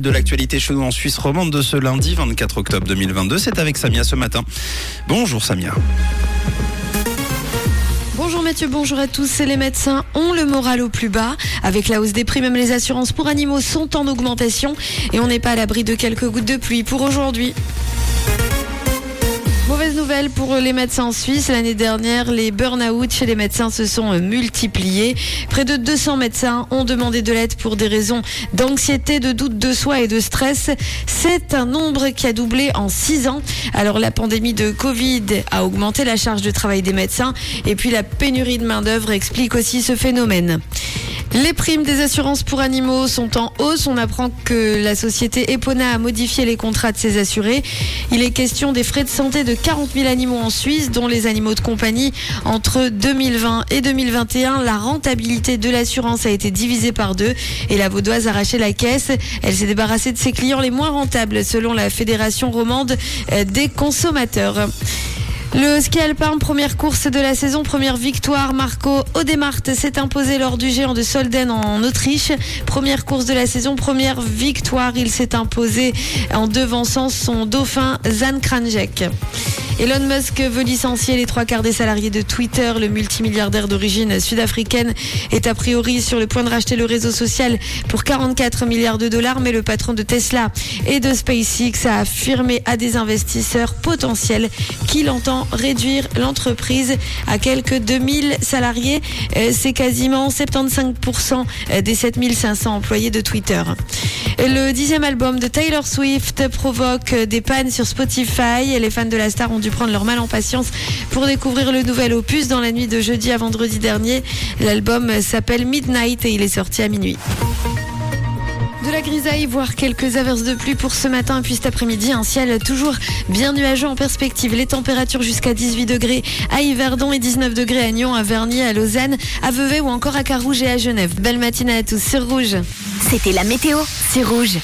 De l'actualité chez nous en Suisse romande de ce lundi 24 octobre 2022, c'est avec Samia ce matin. Bonjour Samia. Bonjour Mathieu, bonjour à tous. Les médecins ont le moral au plus bas. Avec la hausse des prix, même les assurances pour animaux sont en augmentation et on n'est pas à l'abri de quelques gouttes de pluie pour aujourd'hui. Mauvaise nouvelle pour les médecins en Suisse. L'année dernière, les burn-out chez les médecins se sont multipliés. Près de 200 médecins ont demandé de l'aide pour des raisons d'anxiété, de doute de soi et de stress. C'est un nombre qui a doublé en 6 ans. Alors la pandémie de Covid a augmenté la charge de travail des médecins et puis la pénurie de main-d'œuvre explique aussi ce phénomène. Les primes des assurances pour animaux sont en hausse. On apprend que la société Epona a modifié les contrats de ses assurés. Il est question des frais de santé de 40 000 animaux en Suisse, dont les animaux de compagnie. Entre 2020 et 2021, la rentabilité de l'assurance a été divisée par deux et la Vaudoise a arraché la caisse. Elle s'est débarrassée de ses clients les moins rentables, selon la Fédération romande des consommateurs. Le ski alpin, première course de la saison, première victoire. Marco Odemart s'est imposé lors du géant de Solden en Autriche. Première course de la saison, première victoire. Il s'est imposé en devançant son dauphin Zan Kranjek. Elon Musk veut licencier les trois quarts des salariés de Twitter. Le multimilliardaire d'origine sud-africaine est a priori sur le point de racheter le réseau social pour 44 milliards de dollars, mais le patron de Tesla et de SpaceX a affirmé à des investisseurs potentiels qu'il entend réduire l'entreprise à quelques 2000 salariés. Euh, c'est quasiment 75% des 7500 employés de Twitter. Le dixième album de Taylor Swift provoque des pannes sur Spotify les fans de la star ont dû prendre leur mal en patience pour découvrir le nouvel opus dans la nuit de jeudi à vendredi dernier. L'album s'appelle Midnight et il est sorti à minuit. De la grisaille, voire quelques averses de pluie pour ce matin, puis cet après-midi, un ciel toujours bien nuageux en perspective. Les températures jusqu'à 18 degrés à Yverdon et 19 degrés à Nyon, à Vernier, à Lausanne, à Vevey ou encore à Carouge et à Genève. Belle matinée à tous sur Rouge. C'était la météo, c'est Rouge.